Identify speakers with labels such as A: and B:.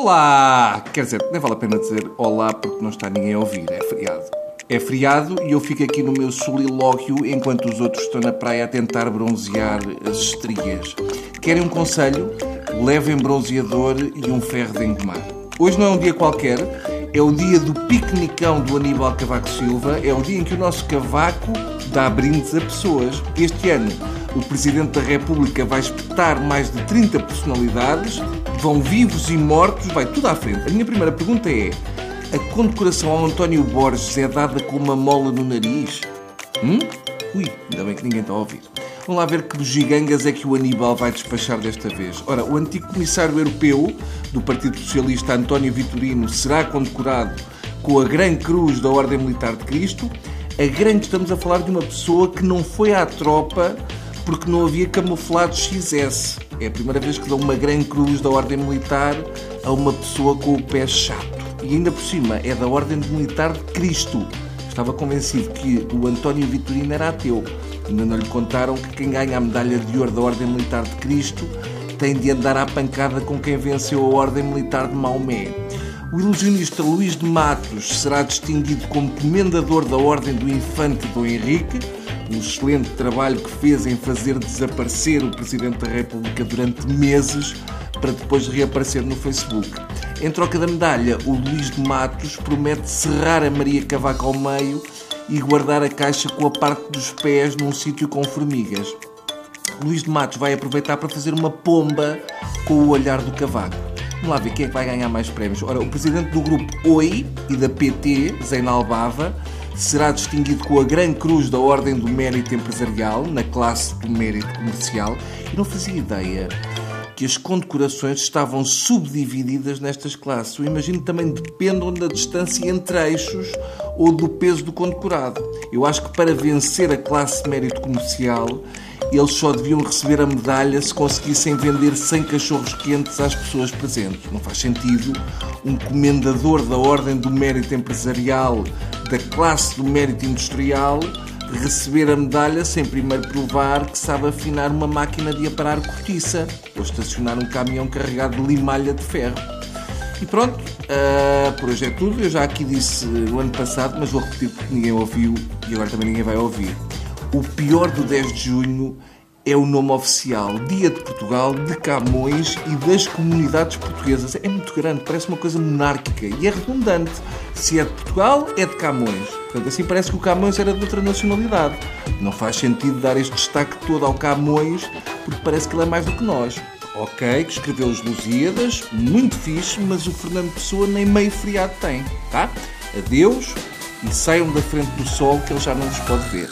A: Olá! Quer dizer, nem vale a pena dizer olá porque não está ninguém a ouvir, é feriado. É feriado e eu fico aqui no meu solilóquio enquanto os outros estão na praia a tentar bronzear as estrias. Querem um conselho? Levem bronzeador e um ferro de engomar. Hoje não é um dia qualquer, é o dia do piquenicão do Aníbal Cavaco Silva, é o dia em que o nosso cavaco dá brindes a pessoas. Este ano, o Presidente da República vai espetar mais de 30 personalidades, vão vivos e mortos, vai tudo à frente. A minha primeira pergunta é: a condecoração ao António Borges é dada com uma mola no nariz? Hum? Ui, ainda bem que ninguém está a ouvir. Vamos lá ver que gigangas é que o Aníbal vai despachar desta vez. Ora, o antigo comissário europeu do Partido Socialista, António Vitorino, será condecorado com a Gran Cruz da Ordem Militar de Cristo. A grande estamos a falar de uma pessoa que não foi à tropa porque não havia camuflado XS. É a primeira vez que dão uma Gran Cruz da Ordem Militar a uma pessoa com o pé chato. E ainda por cima é da Ordem Militar de Cristo. Estava convencido que o António Vitorino era ateu. Ainda não lhe contaram que quem ganha a medalha de ouro da Ordem Militar de Cristo tem de andar à pancada com quem venceu a Ordem Militar de Maomé. O ilusionista Luís de Matos será distinguido como comendador da Ordem do Infante Dom Henrique, um excelente trabalho que fez em fazer desaparecer o Presidente da República durante meses para depois reaparecer no Facebook. Em troca da medalha, o Luís de Matos promete serrar a Maria Cavaco ao meio e guardar a caixa com a parte dos pés num sítio com formigas. Luís de Matos vai aproveitar para fazer uma pomba com o olhar do cavaco. Vamos lá ver quem é que vai ganhar mais prémios. Ora, o presidente do grupo OI e da PT, Zeinal Bava, será distinguido com a Gran Cruz da Ordem do Mérito Empresarial, na classe do Mérito Comercial, e não fazia ideia que as condecorações estavam subdivididas nestas classes. Eu imagino que também dependam da distância entre eixos ou do peso do condecorado. Eu acho que para vencer a classe de mérito comercial, eles só deviam receber a medalha se conseguissem vender 100 cachorros quentes às pessoas presentes. Não faz sentido um comendador da Ordem do Mérito Empresarial da classe do mérito industrial receber a medalha sem primeiro provar que sabe afinar uma máquina de aparar cortiça ou estacionar um caminhão carregado de limalha de ferro. E pronto, uh, por hoje é tudo. Eu já aqui disse no ano passado, mas vou repetir porque ninguém ouviu e agora também ninguém vai ouvir. O pior do 10 de junho é o nome oficial. Dia de Portugal, de Camões e das comunidades portuguesas. É muito grande, parece uma coisa monárquica e é redundante. Se é de Portugal, é de Camões. Portanto, assim parece que o Camões era de outra nacionalidade. Não faz sentido dar este destaque todo ao Camões, porque parece que ele é mais do que nós. Ok, que escreveu os Lusíadas, muito fixe, mas o Fernando Pessoa nem meio feriado tem, tá? Adeus e saiam da frente do sol que ele já não vos pode ver.